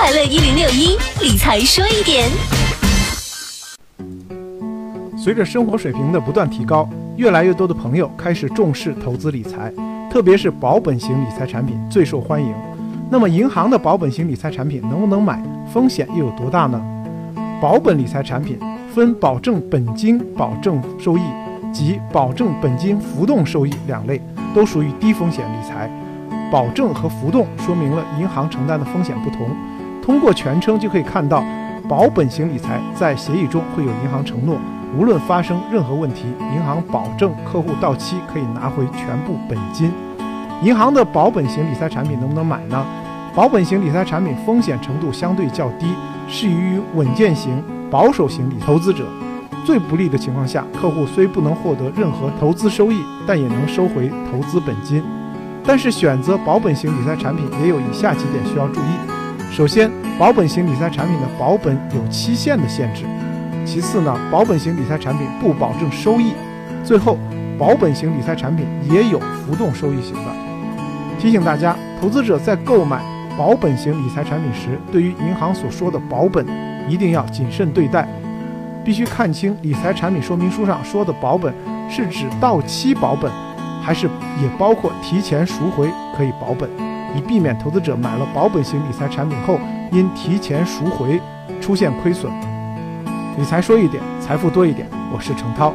快乐一零六一理财说一点。随着生活水平的不断提高，越来越多的朋友开始重视投资理财，特别是保本型理财产品最受欢迎。那么，银行的保本型理财产品能不能买？风险又有多大呢？保本理财产品分保证本金、保证收益及保证本金浮动收益两类，都属于低风险理财。保证和浮动说明了银行承担的风险不同。通过全称就可以看到，保本型理财在协议中会有银行承诺，无论发生任何问题，银行保证客户到期可以拿回全部本金。银行的保本型理财产品能不能买呢？保本型理财产品风险程度相对较低，适宜于稳健型、保守型理投资者。最不利的情况下，客户虽不能获得任何投资收益，但也能收回投资本金。但是选择保本型理财产品也有以下几点需要注意：首先，保本型理财产品的保本有期限的限制；其次呢，保本型理财产品不保证收益；最后，保本型理财产品也有浮动收益型的。提醒大家，投资者在购买保本型理财产品时，对于银行所说的保本，一定要谨慎对待，必须看清理财产品说明书上说的保本是指到期保本。还是也包括提前赎回可以保本，以避免投资者买了保本型理财产品后因提前赎回出现亏损。理财说一点，财富多一点。我是程涛。